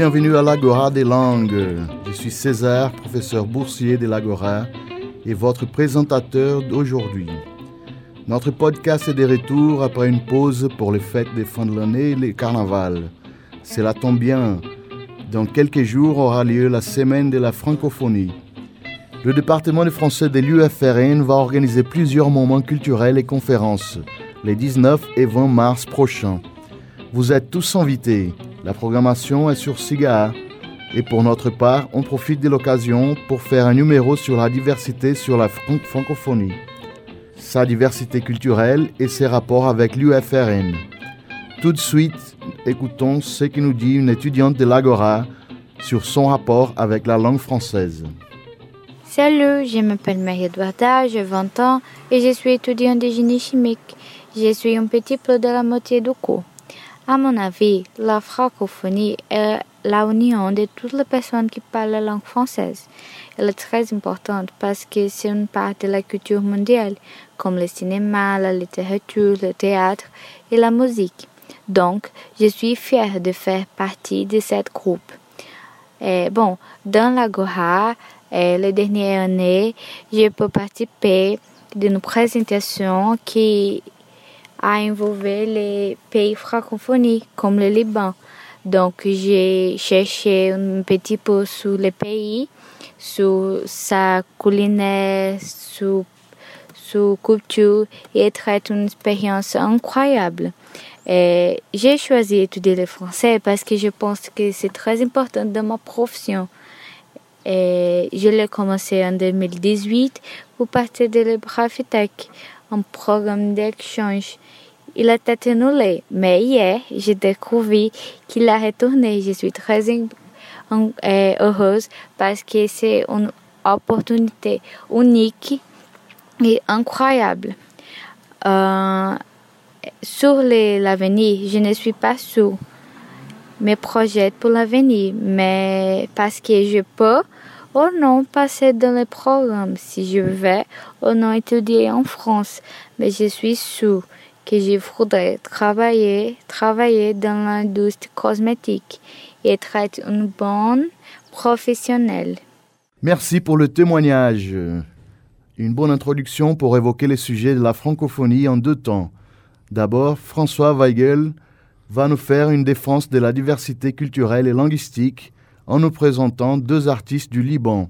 Bienvenue à l'Agora des langues. Je suis César, professeur boursier de l'Agora et votre présentateur d'aujourd'hui. Notre podcast est de retour après une pause pour les fêtes de fin de l'année et les carnavals. Cela tombe bien. Dans quelques jours aura lieu la semaine de la francophonie. Le département de français de l'UFRN va organiser plusieurs moments culturels et conférences les 19 et 20 mars prochains. Vous êtes tous invités. La programmation est sur SIGA. Et pour notre part, on profite de l'occasion pour faire un numéro sur la diversité sur la francophonie, sa diversité culturelle et ses rapports avec l'UFRN. Tout de suite, écoutons ce que nous dit une étudiante de l'Agora sur son rapport avec la langue française. Salut, je m'appelle Marie-Edouarda, j'ai 20 ans et je suis étudiante de génie chimique. Je suis un petit peu de la moitié du cours. À mon avis, la francophonie est la union de toutes les personnes qui parlent la langue française. Elle est très importante parce que c'est une part de la culture mondiale, comme le cinéma, la littérature, le théâtre et la musique. Donc, je suis fière de faire partie de cette groupe. Bon, dans la Goha, les dernières années, je peux participer d'une présentation qui a involvé les pays francophones comme le Liban. Donc j'ai cherché un petit peu sur le pays, sur sa culinaire, sur sa culture et traite une expérience incroyable. J'ai choisi d'étudier le français parce que je pense que c'est très important dans ma profession. Je l'ai commencé en 2018 pour partir de l'Ebrafitech, un programme d'échange. Il a été annulé, mais hier, j'ai découvert qu'il a retourné. Je suis très heureuse parce que c'est une opportunité unique et incroyable. Euh, sur l'avenir, je ne suis pas sûre mes projets pour l'avenir, mais parce que je peux ou non passer dans le programme si je veux ou non étudier en France. Mais je suis sûre que je voudrais travailler, travailler dans l'industrie cosmétique et être une bonne professionnelle. Merci pour le témoignage. Une bonne introduction pour évoquer les sujets de la francophonie en deux temps. D'abord, François Weigel va nous faire une défense de la diversité culturelle et linguistique en nous présentant deux artistes du Liban.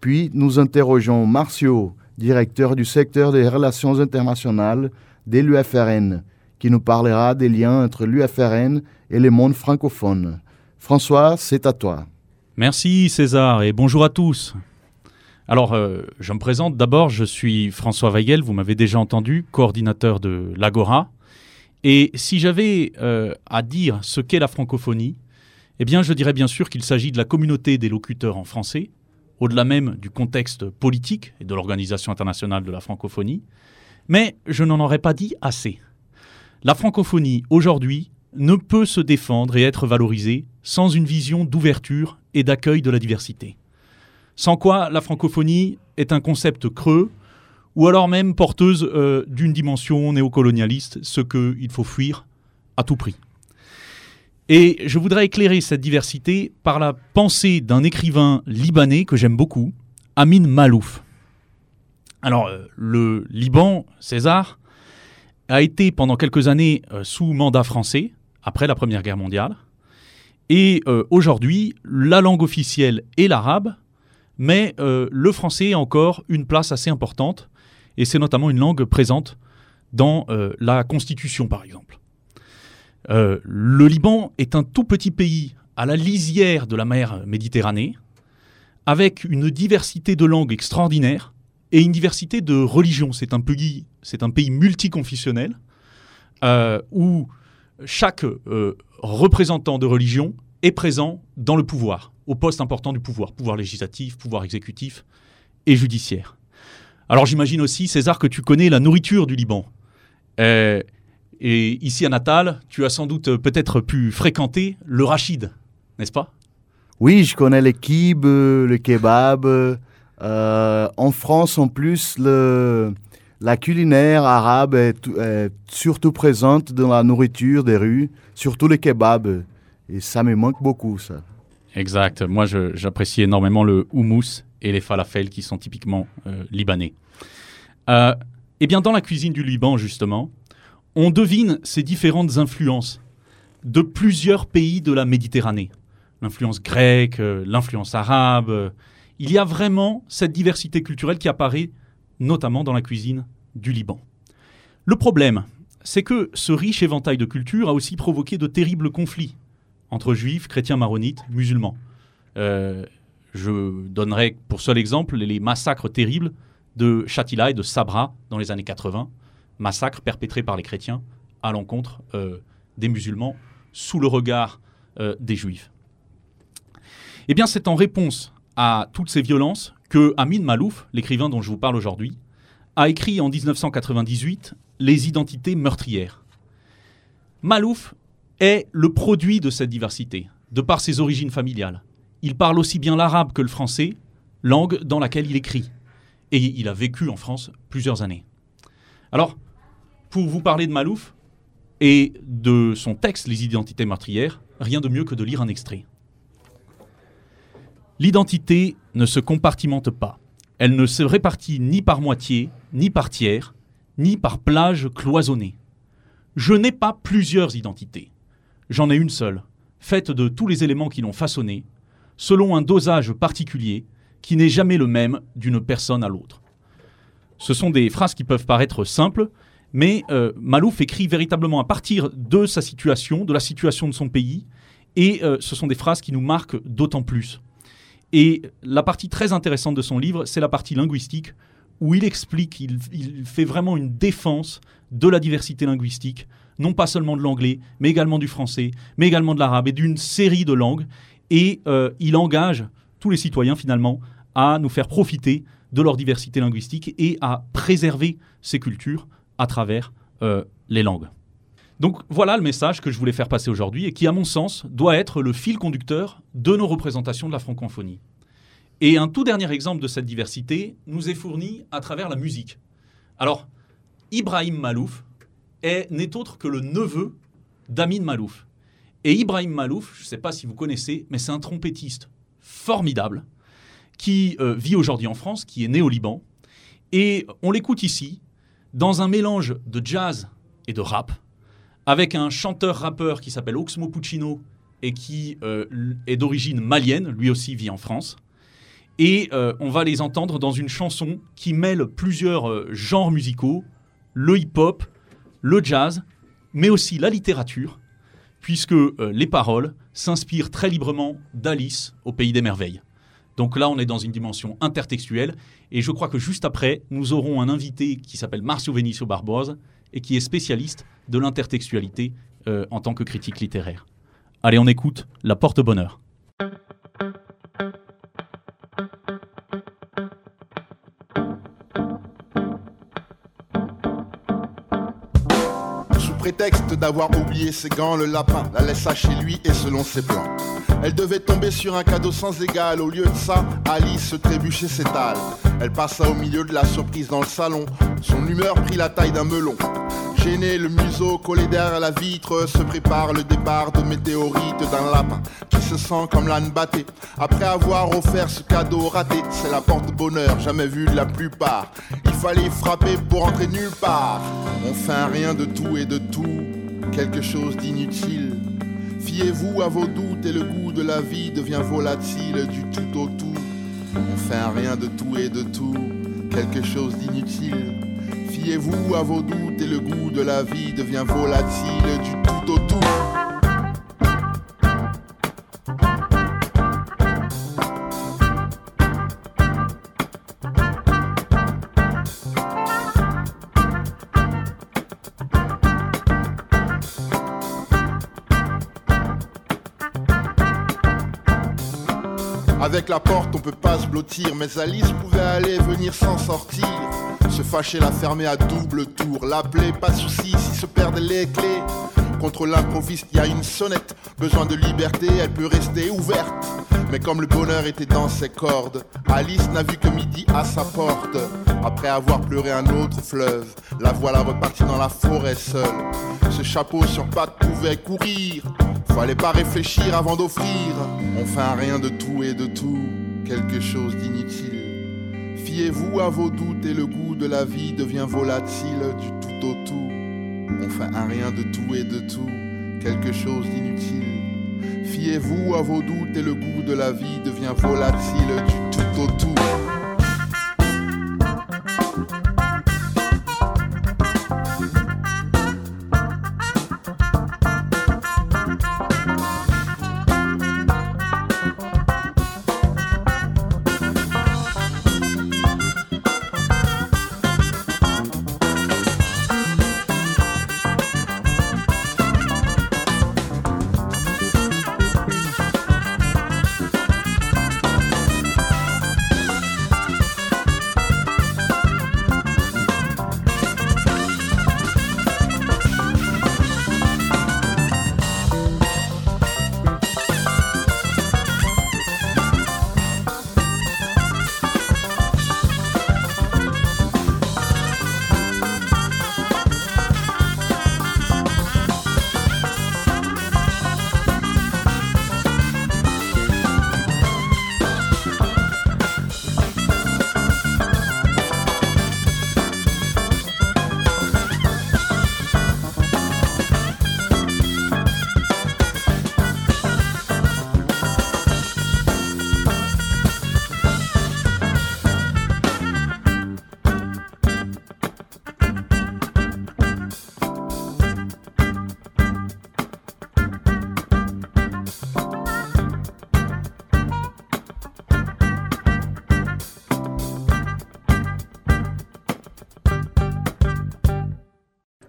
Puis nous interrogeons Marcio, directeur du secteur des relations internationales de l'UFRN, qui nous parlera des liens entre l'UFRN et les mondes francophones. François, c'est à toi. Merci César et bonjour à tous. Alors, euh, je me présente d'abord, je suis François Weigel, vous m'avez déjà entendu, coordinateur de l'Agora. Et si j'avais euh, à dire ce qu'est la francophonie, eh bien, je dirais bien sûr qu'il s'agit de la communauté des locuteurs en français, au-delà même du contexte politique et de l'Organisation internationale de la francophonie, mais je n'en aurais pas dit assez. La francophonie, aujourd'hui, ne peut se défendre et être valorisée sans une vision d'ouverture et d'accueil de la diversité. Sans quoi la francophonie est un concept creux, ou alors même porteuse euh, d'une dimension néocolonialiste, ce qu'il faut fuir à tout prix. Et je voudrais éclairer cette diversité par la pensée d'un écrivain libanais que j'aime beaucoup, Amin Malouf. Alors, euh, le Liban, César, a été pendant quelques années euh, sous mandat français, après la Première Guerre mondiale. Et euh, aujourd'hui, la langue officielle est l'arabe, mais le français a encore une place assez importante, et c'est notamment une langue présente dans la Constitution, par exemple. Euh, le Liban est un tout petit pays à la lisière de la mer Méditerranée, avec une diversité de langues extraordinaire et une diversité de religions. C'est un pays, un multiconfessionnel euh, où chaque euh, représentant de religion est présent dans le pouvoir, au poste important du pouvoir, pouvoir législatif, pouvoir exécutif et judiciaire. Alors j'imagine aussi, César, que tu connais la nourriture du Liban. Et ici à Natal, tu as sans doute euh, peut-être pu fréquenter le rachid, n'est-ce pas? Oui, je connais les kibs, le kebab. Euh, en France, en plus, le, la culinaire arabe est, surtout présente dans la nourriture des rues, surtout les kebabs. Et ça me manque beaucoup, ça. Exact. Moi, j'apprécie énormément le houmous et les falafels qui sont typiquement euh, libanais. Euh, eh bien, dans la cuisine du Liban, justement, on devine ces différentes influences de plusieurs pays de la Méditerranée. L'influence grecque, euh, l'influence arabe. Il y a vraiment cette diversité culturelle qui apparaît notamment dans la cuisine du Liban. Le problème, c'est que ce riche éventail de cultures a aussi provoqué de terribles conflits entre juifs, chrétiens maronites, musulmans. Euh, je donnerai pour seul exemple les massacres terribles de Shatila et de Sabra dans les années 80, massacres perpétrés par les chrétiens à l'encontre euh, des musulmans sous le regard euh, des juifs. Eh bien, c'est en réponse à toutes ces violences que Amin Malouf, l'écrivain dont je vous parle aujourd'hui, a écrit en 1998 Les identités meurtrières. Malouf est le produit de cette diversité, de par ses origines familiales. Il parle aussi bien l'arabe que le français, langue dans laquelle il écrit. Et il a vécu en France plusieurs années. Alors, pour vous parler de Malouf et de son texte Les identités meurtrières, rien de mieux que de lire un extrait. L'identité ne se compartimente pas. Elle ne se répartit ni par moitié, ni par tiers, ni par plage cloisonnée. Je n'ai pas plusieurs identités. J'en ai une seule, faite de tous les éléments qui l'ont façonnée, selon un dosage particulier qui n'est jamais le même d'une personne à l'autre. Ce sont des phrases qui peuvent paraître simples, mais euh, Malouf écrit véritablement à partir de sa situation, de la situation de son pays, et euh, ce sont des phrases qui nous marquent d'autant plus. Et la partie très intéressante de son livre, c'est la partie linguistique, où il explique, il, fait vraiment une défense de la diversité linguistique, non pas seulement de l'anglais, mais également du français, mais également de l'arabe et d'une série de langues. Et euh, il engage tous les citoyens finalement à nous faire profiter de leur diversité linguistique et à préserver ces cultures à travers euh, les langues. Donc voilà le message que je voulais faire passer aujourd'hui et qui, à mon sens, doit être le fil conducteur de nos représentations de la francophonie. Et un tout dernier exemple de cette diversité nous est fourni à travers la musique. Alors, Ibrahim Malouf n'est autre que le neveu d'Amin Malouf. Et Ibrahim Malouf, je ne sais pas si vous connaissez, mais c'est un trompettiste formidable qui euh, vit aujourd'hui en France, qui est né au Liban. Et on l'écoute ici, dans un mélange de jazz et de rap, avec un chanteur-rappeur qui s'appelle Oxmo Puccino et qui euh, est d'origine malienne, lui aussi vit en France. Et euh, on va les entendre dans une chanson qui mêle plusieurs genres musicaux, le hip-hop, le jazz, mais aussi la littérature, puisque euh, les paroles s'inspirent très librement d'Alice au Pays des Merveilles. Donc là, on est dans une dimension intertextuelle, et je crois que juste après, nous aurons un invité qui s'appelle Marcio Venicio Barboise, et qui est spécialiste de l'intertextualité euh, en tant que critique littéraire. Allez, on écoute La Porte-Bonheur. Prétexte d'avoir oublié ses gants, le lapin la laissa chez lui et selon ses plans. Elle devait tomber sur un cadeau sans égal. Au lieu de ça, Alice trébuchait s'étale. Elle passa au milieu de la surprise dans le salon. Son humeur prit la taille d'un melon. Gêné, le museau collé derrière la vitre, se prépare le départ de météorite d'un lapin comme l'âne batté. Après avoir offert ce cadeau raté, c'est la porte-bonheur, jamais vue de la plupart. Il fallait frapper pour entrer nulle part. On un rien de tout et de tout, quelque chose d'inutile. Fiez-vous à vos doutes et le goût de la vie devient volatile du tout au tout. Un rien de tout et de tout, quelque chose d'inutile. Fiez-vous à vos doutes et le goût de la vie devient volatile du tout au tout. Avec la porte, on peut pas se blottir, mais Alice pouvait aller venir sans sortir. Se fâcher, la fermer à double tour. L'appeler, pas souci si se perdent les clés. contre l'improviste, y a une sonnette. Besoin de liberté, elle peut rester ouverte. Mais comme le bonheur était dans ses cordes, Alice n'a vu que midi à sa porte. Après avoir pleuré un autre fleuve, la voilà repartie dans la forêt seule. Ce chapeau sur pattes pouvait courir. Fallait pas réfléchir avant d'offrir. On fait un rien de tout et de tout, quelque chose d'inutile. Fiez-vous à vos doutes et le goût de la vie devient volatile du tout au tout. On fait un rien de tout et de tout, quelque chose d'inutile. Fiez-vous à vos doutes et le goût de la vie devient volatile du tout au tout.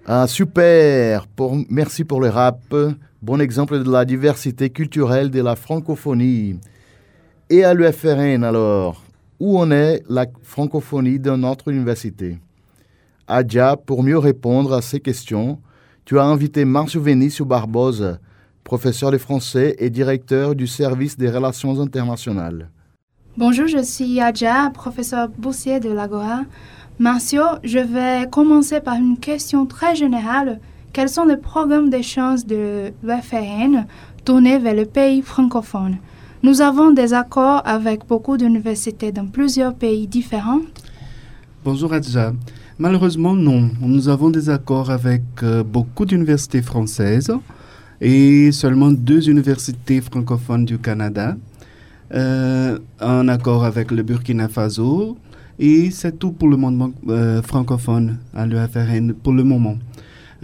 Ah, super Merci pour le rap. Bon exemple de la diversité culturelle de la francophonie. Et à l'UFRN alors, où en est la francophonie dans notre université? Adja, pour mieux répondre à ces questions, tu as invité Marcio Venicio Barbosa, professeur de français et directeur du service des relations internationales. Bonjour, je suis Adja, professeur boursier de l'Agora. Marcio, je vais commencer par une question très générale. Quels sont les programmes d'échange de l'UFRN tournés vers le pays francophone? Nous avons des accords avec beaucoup d'universités dans plusieurs pays différents. Bonjour Adja. Malheureusement, non. Nous avons des accords avec euh, beaucoup d'universités françaises et seulement deux universités francophones du Canada. Euh, un accord avec le Burkina Faso et c'est tout pour le monde euh, francophone à l'UFRN pour le moment.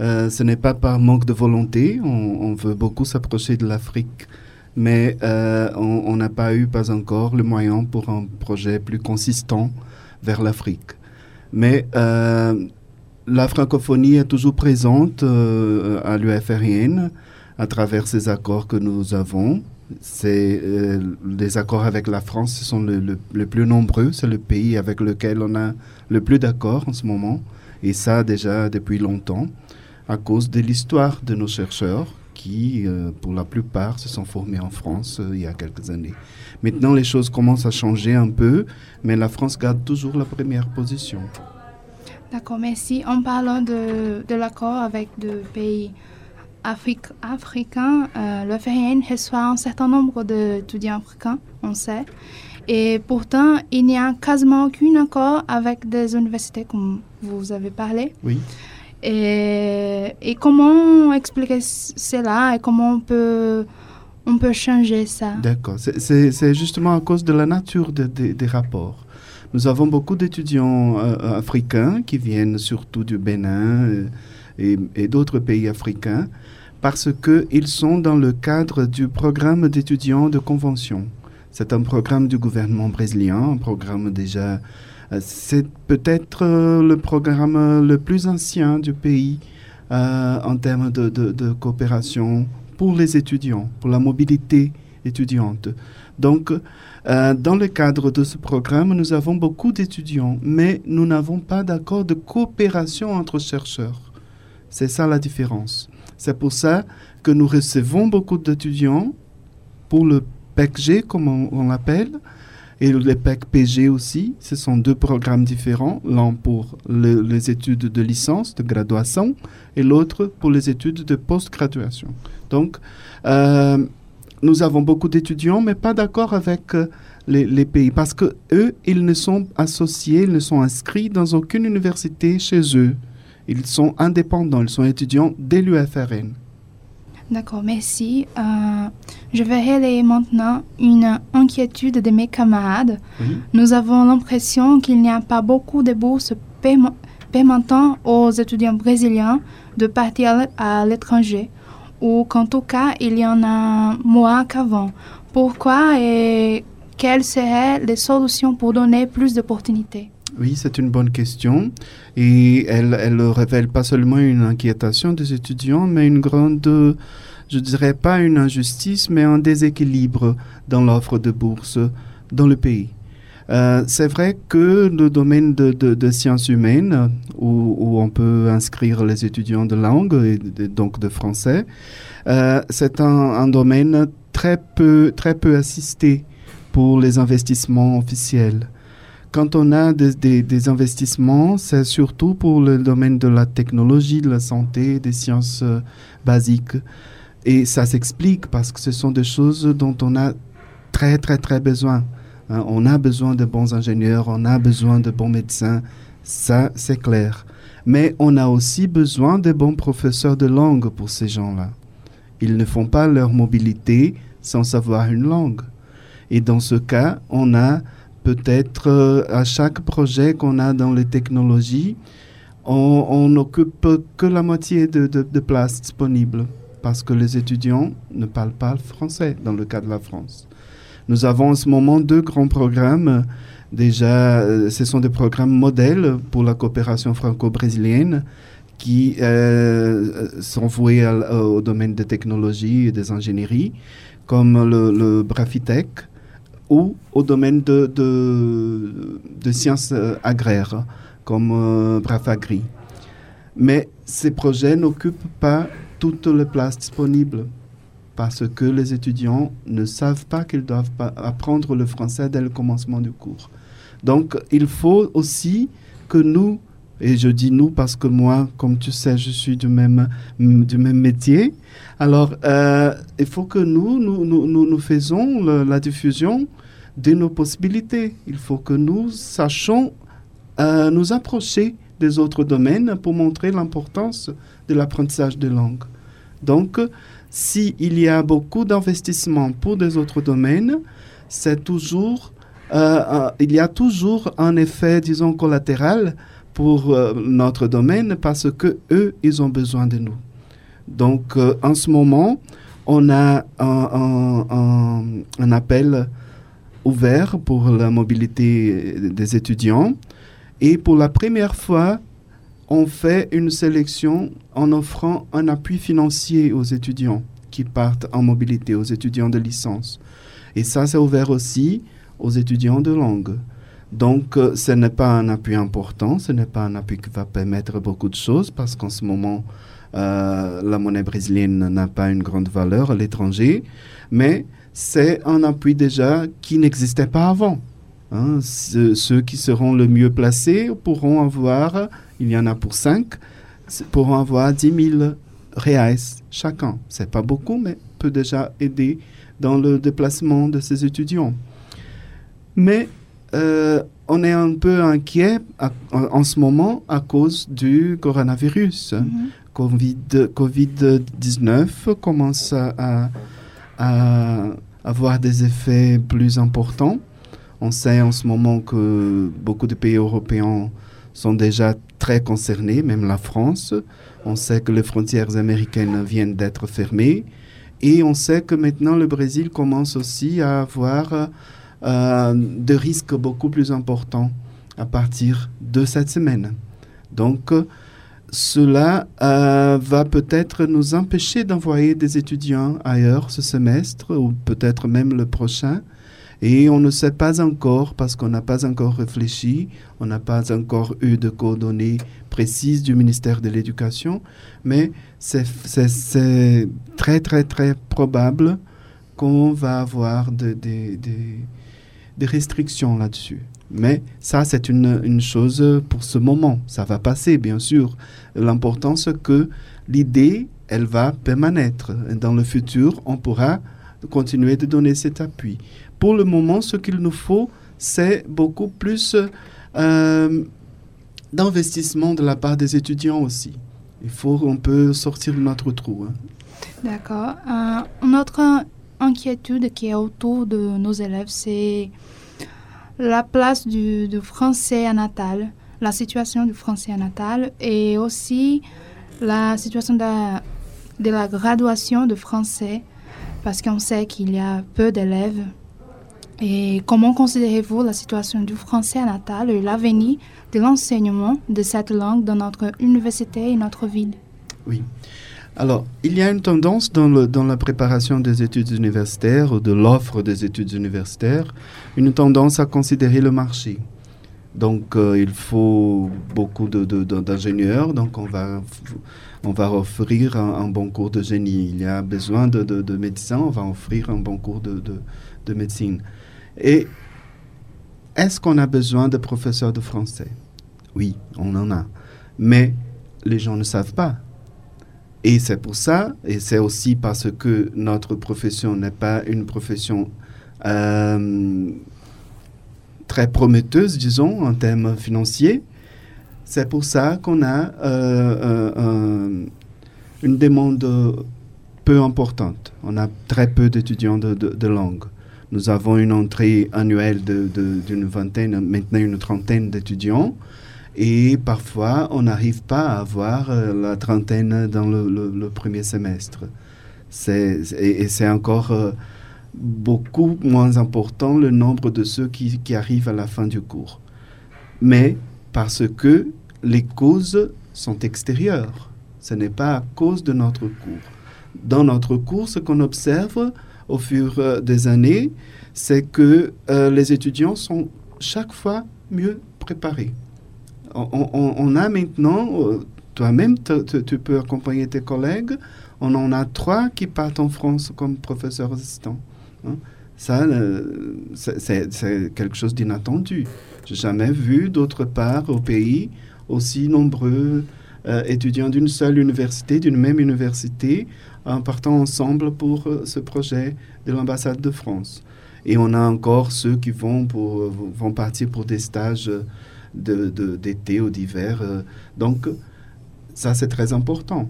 Euh, ce n'est pas par manque de volonté, on, veut beaucoup s'approcher de l'Afrique, mais euh, on n'a pas eu pas encore le moyen pour un projet plus consistant vers l'Afrique. Mais la francophonie est toujours présente à l'UFRN à travers ces accords que nous avons c'est euh, les accords avec la France ce sont les le, plus nombreux. C'est le pays avec lequel on a le plus d'accords en ce moment. Et ça déjà depuis longtemps, à cause de l'histoire de nos chercheurs qui, euh, pour la plupart, se sont formés en France euh, il y a quelques années. Maintenant, les choses commencent à changer un peu, mais la France garde toujours la première position. D'accord, merci. En parlant de, de l'accord avec deux pays Afrique, africain, euh, le reçoit un certain nombre d'étudiants africains, on sait. Et pourtant, il n'y a quasiment aucun accord avec des universités comme vous avez parlé. Oui. Et, et comment expliquer cela et comment on peut, on peut changer ça? D'accord. C'est justement à cause de la nature des rapports. Nous avons beaucoup d'étudiants euh, africains qui viennent surtout du Bénin. Euh, et, d'autres pays africains parce qu'ils sont dans le cadre du programme d'étudiants de convention. C'est un programme du gouvernement brésilien, un programme déjà... Euh, c'est peut-être euh, le programme le plus ancien du pays euh, en termes de, de, coopération pour les étudiants, pour la mobilité étudiante. Donc, dans le cadre de ce programme, nous avons beaucoup d'étudiants, mais nous n'avons pas d'accord de coopération entre chercheurs. C'est ça la différence. C'est pour ça que nous recevons beaucoup d'étudiants pour le PECG, comme on, l'appelle, et le PEC-PG aussi. Ce sont deux programmes différents, l'un pour les études de licence, de graduation, et l'autre pour les études de post-graduation. Donc, euh, nous avons beaucoup d'étudiants, mais pas d'accord avec euh, les, pays, parce que eux, ils ne sont associés, ils ne sont inscrits dans aucune université chez eux. Ils sont indépendants, ils sont étudiants dès l'UFRN. D'accord, merci. Euh, je vais relayer maintenant une inquiétude de mes camarades. Nous avons l'impression qu'il n'y a pas beaucoup de bourses permettant aux étudiants brésiliens de partir à l'étranger, ou qu'en tout cas, il y en a moins qu'avant. Pourquoi et quelles seraient les solutions pour donner plus d'opportunités? Oui, c'est une bonne question. Et elle, elle révèle pas seulement une inquiétation des étudiants, mais une grande, je dirais pas une injustice, mais un déséquilibre dans l'offre de bourse dans le pays. Euh, c'est vrai que le domaine de, de, sciences humaines, où, où, on peut inscrire les étudiants de langue et donc de français, euh, c'est un, un, domaine très peu, très peu assisté pour les investissements officiels. Quand on a des, investissements, c'est surtout pour le domaine de la technologie, de la santé, des sciences euh, basiques. Et ça s'explique parce que ce sont des choses dont on a très, très, très besoin. Hein. on a besoin de bons ingénieurs, on a besoin de bons médecins, ça, c'est clair. Mais on a aussi besoin de bons professeurs de langue pour ces gens-là. Ils ne font pas leur mobilité sans savoir une langue. Et dans ce cas, on a peut-être euh, à chaque projet qu'on a dans les technologies, on n'occupe que la moitié de, de, places disponibles parce que les étudiants ne parlent pas le français dans le cas de la France. Nous avons en ce moment deux grands programmes. Déjà, euh, ce sont des programmes modèles pour la coopération franco-brésilienne qui euh, sont voués au domaine des technologies et des ingénieries, comme le, le Brafitech, ou au domaine de, de, sciences euh, agraires, comme euh, Brafagri. Mais ces projets n'occupent pas toutes les places disponibles parce que les étudiants ne savent pas qu'ils doivent apprendre le français dès le commencement du cours. Donc, il faut aussi que nous, et je dis nous parce que moi, comme tu sais, je suis du même, du même métier, alors euh, il faut que nous, nous, nous, nous faisons la diffusion de nos possibilités. Il faut que nous sachions euh, nous approcher des autres domaines pour montrer l'importance de l'apprentissage de langue. Donc, s'il y a beaucoup d'investissements pour des autres domaines, c'est toujours, euh, il y a toujours un effet, disons, collatéral pour notre domaine parce que eux, ils ont besoin de nous. Donc, en ce moment, on a un appel ouvert pour la mobilité des étudiants. Et pour la première fois, on fait une sélection en offrant un appui financier aux étudiants qui partent en mobilité, aux étudiants de licence. Et ça, c'est ouvert aussi aux étudiants de langue. Donc, euh, ce n'est pas un appui important, ce n'est pas un appui qui va permettre beaucoup de choses parce qu'en ce moment, euh, la monnaie brésilienne n'a pas une grande valeur à l'étranger, mais c'est un appui déjà qui n'existait pas avant. Hein. ceux qui seront le mieux placés pourront avoir, il y en a pour cinq, pourront avoir 10 000 reais chacun. C'est pas beaucoup, mais peut déjà aider dans le déplacement de ces étudiants. Mais euh, on est un peu inquiet en, ce moment à cause du coronavirus. Mm-hmm. Covid-19 commence à, à avoir des effets plus importants. On sait en ce moment que beaucoup de pays européens sont déjà très concernés, même la France. On sait que les frontières américaines viennent d'être fermées. Et on sait que maintenant le Brésil commence aussi à avoir euh, des risques beaucoup plus importants à partir de cette semaine. Donc, cela euh, va peut-être nous empêcher d'envoyer des étudiants ailleurs ce semestre ou peut-être même le prochain. Et on ne sait pas encore, parce qu'on n'a pas encore réfléchi, on n'a pas encore eu de coordonnées précises du ministère de l'Éducation, mais c'est très, très, très probable qu'on va avoir des restrictions là-dessus. Mais ça, c'est une, une, chose pour ce moment. Ça va passer, bien sûr. L'important, c'est que l'idée, elle va permanêtre. Dans le futur, on pourra continuer de donner cet appui. Pour le moment, ce qu'il nous faut, c'est beaucoup plus euh, d'investissement de la part des étudiants aussi. Il faut qu'on peut sortir de notre trou. Hein. D'accord. Euh, une autre inquiétude qui est autour de nos élèves, c'est la place du, français à Natal, la situation du français à Natal et aussi la situation de, de la graduation de français parce qu'on sait qu'il y a peu d'élèves. Et comment considérez-vous la situation du français à Natal et l'avenir de l'enseignement de cette langue dans notre université et notre ville? Oui. Alors, il y a une tendance dans, la préparation des études universitaires ou de l'offre des études universitaires, une tendance à considérer le marché. Donc, euh, il faut beaucoup d'ingénieurs, donc on va, on va offrir un, bon cours de génie. Il y a besoin de médecins, on va offrir un bon cours de, médecine. Et est-ce qu'on a besoin de professeurs de français? Oui, on en a. Mais les gens ne savent pas. Et c'est pour ça, et c'est aussi parce que notre profession n'est pas une profession euh, très prometteuse, disons, en termes financiers. C'est pour ça qu'on a euh, une demande peu importante. On a très peu d'étudiants de, de, langue. Nous avons une entrée annuelle d'une vingtaine, maintenant une trentaine d'étudiants. Et parfois, on n'arrive pas à avoir euh, la trentaine dans le, premier semestre. et, c'est encore euh, beaucoup moins important le nombre de ceux qui, arrivent à la fin du cours. Mais parce que les causes sont extérieures. Ce n'est pas à cause de notre cours. Dans notre cours, ce qu'on observe au fur euh, des années, c'est que les étudiants sont chaque fois mieux préparés on, a maintenant, euh, toi-même, tu peux accompagner tes collègues. On en a trois qui partent en France comme professeurs assistants. Hein. Ça, euh, c'est quelque chose d'inattendu. J'ai jamais vu d'autre part au pays aussi nombreux euh, étudiants d'une seule université, d'une même université, en partant ensemble pour ce projet de l'ambassade de France. Et on a encore ceux qui vont, pour, vont partir pour des stages d'été de, ou d'hiver. Euh. donc, ça, c'est très important.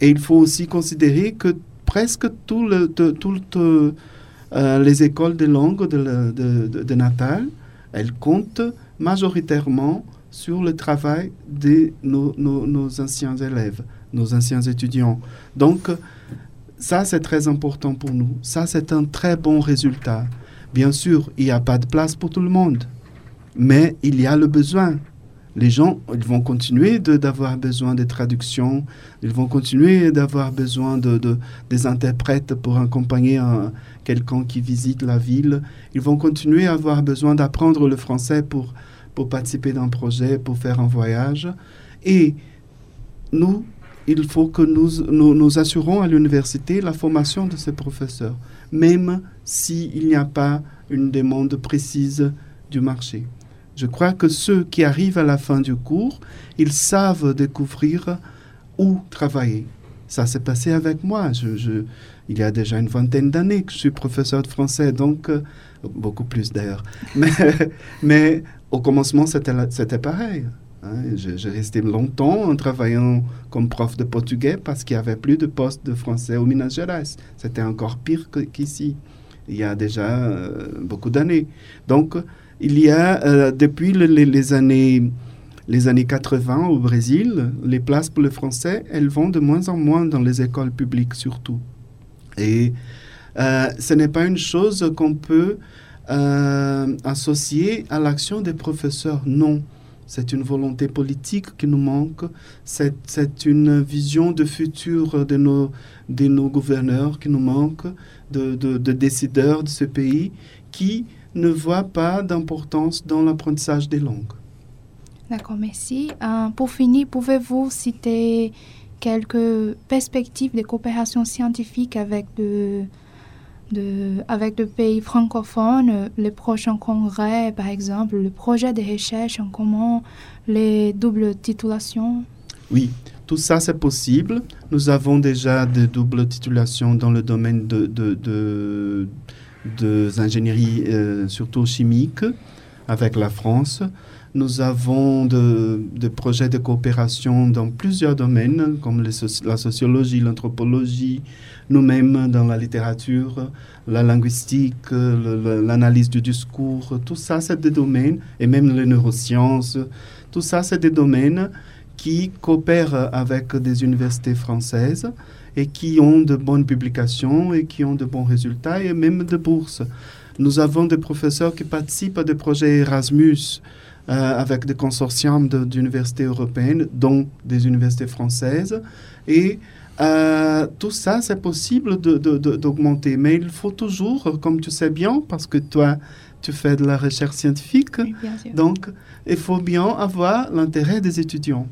Et il faut aussi considérer que presque toutes euh, les écoles de langue de, de, Natal, elles comptent majoritairement sur le travail de nos, nos, anciens élèves, nos anciens étudiants. Donc, ça, c'est très important pour nous. Ça, c'est un très bon résultat. Bien sûr, il n'y a pas de place pour tout le monde mais il y a le besoin. Les gens, ils vont continuer d'avoir besoin de traductions, ils vont continuer d'avoir besoin de, des interprètes pour accompagner quelqu'un qui visite la ville. Ils vont continuer à avoir besoin d'apprendre le français pour, pour participer d'un projet, pour faire un voyage. Et nous, il faut que nous, nous, nous assurons à l'université la formation de ces professeurs, même s'il n'y a pas une demande précise du marché. Je crois que ceux qui arrivent à la fin du cours, ils savent découvrir où travailler. Ça s'est passé avec moi. Je, il y a déjà une vingtaine d'années que je suis professeur de français, donc euh, beaucoup plus d'ailleurs. Mais, au commencement, c'était pareil. Hein. J'ai resté longtemps en travaillant comme prof de portugais parce qu'il n'y avait plus de poste de français au Minas Gerais. C'était encore pire qu'ici, il y a déjà euh, beaucoup d'années. Donc, il y a, euh, depuis les, années, les années 80 au Brésil, les places pour le français, elles vont de moins en moins dans les écoles publiques surtout. Et euh, ce n'est pas une chose qu'on peut euh, associer à l'action des professeurs, non. C'est une volonté politique qui nous manque, c'est une vision de futur de nos, de nos gouverneurs qui nous manque, de, de décideurs de ce pays qui ne voient pas d'importance dans l'apprentissage des langues. D'accord, merci. Euh, pour finir, pouvez-vous citer quelques perspectives de coopération scientifique avec de, de, avec de pays francophones, les prochains congrès, par exemple, le projet de recherche en commun, les doubles titulations? Oui, tout ça c'est possible. Nous avons déjà des doubles titulations dans le domaine de, de, de, de l'ingénierie, euh, surtout chimique, avec la France. Nous avons de, de, projets de coopération dans plusieurs domaines, comme la sociologie, l'anthropologie, nous-mêmes dans la littérature, la linguistique, l'analyse du discours. Tout ça, c'est des domaines, et même les neurosciences. Tout ça, c'est des domaines qui coopèrent avec des universités françaises et qui ont de bonnes publications et qui ont de bons résultats et même de bourses. Nous avons des professeurs qui participent à des projets Erasmus euh, avec des consortiums d'universités européennes, dont des universités françaises. Et euh, tout ça, c'est possible d'augmenter. De, de, Mais il faut toujours, comme tu sais bien, parce que toi, tu fais de la recherche scientifique, oui, donc il faut bien avoir l'intérêt des étudiants.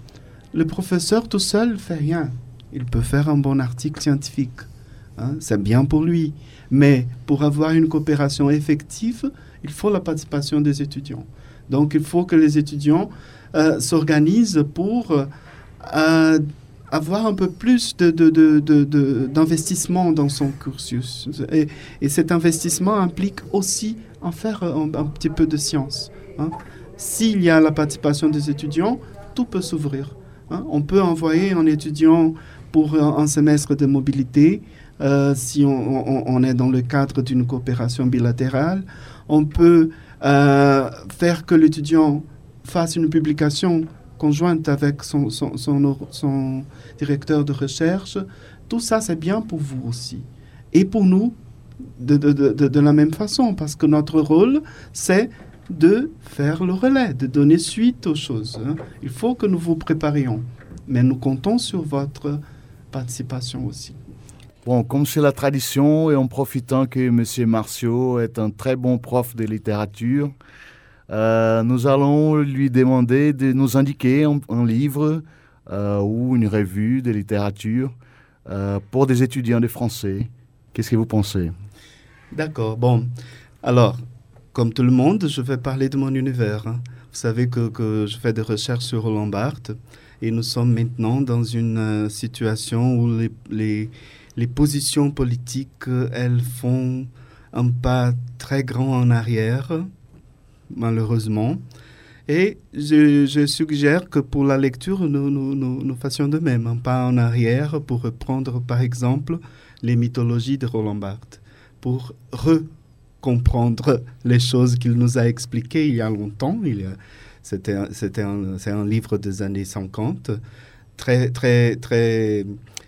Le professeur tout seul ne fait rien. Il peut faire un bon article scientifique. Hein, c'est bien pour lui. Mais pour avoir une coopération effective, il faut la participation des étudiants. Donc il faut que les étudiants euh, s'organisent pour euh, avoir un peu plus d'investissement dans son cursus. Et, et, cet investissement implique aussi en faire un, un petit peu de science. Hein. S'il y a la participation des étudiants, tout peut s'ouvrir. Hein. On peut envoyer un étudiant pour un, semestre de mobilité euh, si on, est dans le cadre d'une coopération bilatérale. On peut euh, faire que l'étudiant fasse une publication conjointe avec son, son, son, son, directeur de recherche, tout ça c'est bien pour vous aussi. Et pour nous, de, de, de, de la même façon, parce que notre rôle, c'est de faire le relais, de donner suite aux choses. Hein. Il faut que nous vous préparions, mais nous comptons sur votre participation aussi. Bon, comme c'est la tradition et en profitant que M. Martiaux est un très bon prof de littérature, euh, nous allons lui demander de nous indiquer un, un livre euh, ou une revue de littérature euh, pour des étudiants de français. Qu'est-ce que vous pensez? D'accord. Bon, alors, comme tout le monde, je vais parler de mon univers. Hein. Vous savez que, que, je fais des recherches sur Roland Barthes et nous sommes maintenant dans une euh, situation où les, les positions politiques, elles font un pas très grand en arrière, malheureusement. Et je, je suggère que pour la lecture, nous, nous, nous, nous, fassions de même, un pas en arrière pour reprendre par exemple les mythologies de Roland Barthes, pour recomprendre les choses qu'il nous a expliquées il y a longtemps. C'était un, un livre des années 50, très, très, très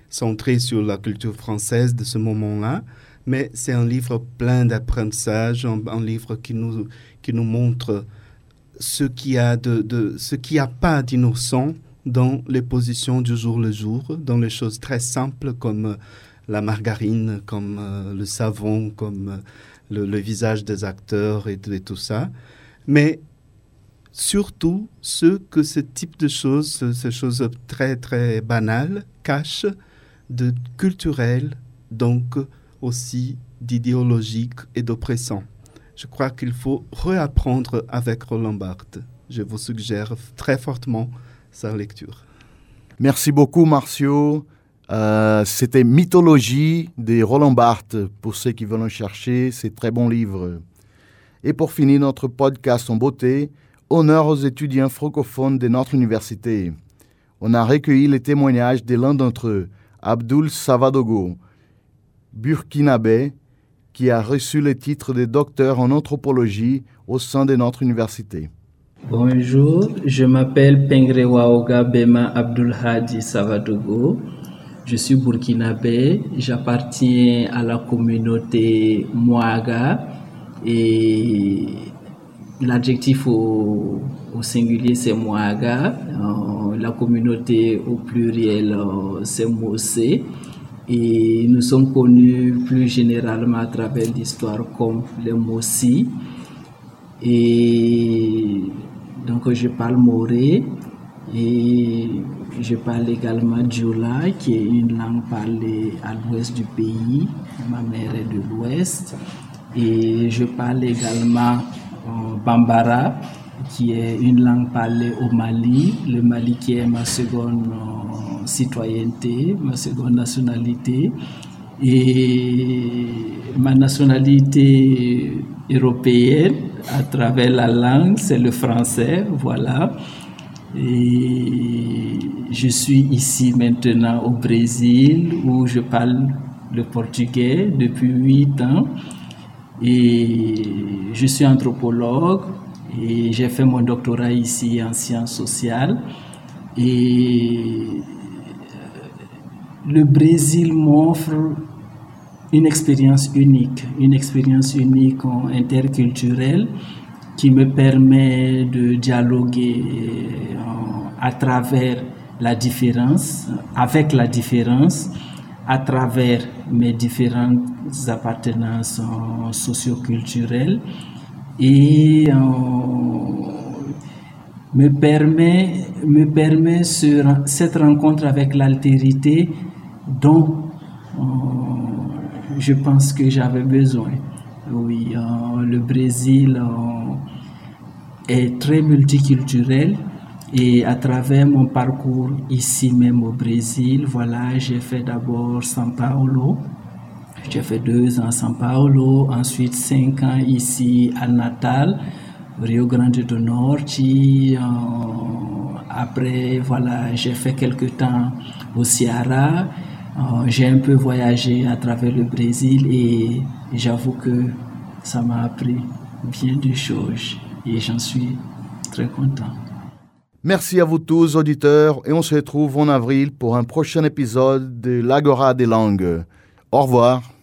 centré sur la culture française de ce moment-là, mais c'est un livre plein d'apprentissage, un, livre qui nous, qui nous montre ce qu'il a, de, ce qui a pas d'innocent dans les positions du jour le jour, dans les choses très simples comme la margarine, comme euh, le savon, comme euh, le, le, visage des acteurs et, et, tout ça. Mais surtout ce que ce type de choses, ces choses très très banales, cachent de culturel, donc aussi d'idéologique et d'oppressant. Je crois qu'il faut réapprendre avec Roland Barthes. Je vous suggère très fortement sa lecture. Merci beaucoup, Marcio. Euh, C'était Mythologie de Roland Barthes pour ceux qui veulent en chercher. C'est très bon livre. Et pour finir notre podcast en beauté, honneur aux étudiants francophones de notre université. On a recueilli les témoignages de l'un d'entre eux. Abdul Savadogo, burkinabé, qui a reçu le titre de docteur en anthropologie au sein de notre université. Bonjour, je m'appelle Pengrewaoga Bema Abdul Hadi Savadogo. Je suis burkinabé, j'appartiens à la communauté Mouaga et l'adjectif au, singulier c'est Mouaga, euh, la communauté au pluriel euh, c'est Mossé et nous sommes connus plus généralement à travers l'histoire comme les Mossi. Et donc je parle moré et je parle également Djoula, qui est une langue parlée à l'ouest du pays. Ma mère est de l'ouest. Et je parle également Bambara, qui est une langue parlée au Mali. Le Mali qui est ma seconde euh, citoyenneté, ma seconde nationalité. Et ma nationalité européenne à travers la langue, c'est le français, voilà. Et je suis ici maintenant au Brésil où je parle le portugais depuis huit ans. Et je suis anthropologue et j'ai fait mon doctorat ici en sciences sociales. Et le Brésil m'offre une expérience unique, une expérience unique interculturelle qui me permet de dialoguer euh, à travers la différence, avec la différence, à travers mes différentes appartenances euh, socioculturelles et euh, me permet, me permet cette rencontre avec l'altérité dont je pense que j'avais besoin. Oui, le Brésil est très multiculturel et à travers mon parcours ici même au Brésil, voilà, j'ai fait d'abord São Paulo. J'ai fait deux ans à São Paulo, ensuite cinq ans ici à Natal, Rio Grande do Norte. Euh, après, voilà, j'ai fait quelques temps au Ceará. Euh, j'ai un peu voyagé à travers le Brésil et j'avoue que ça m'a appris bien de choses et j'en suis très content. Merci à vous tous, auditeurs, et on se retrouve en avril pour un prochain épisode de l'Agora des langues. Au revoir.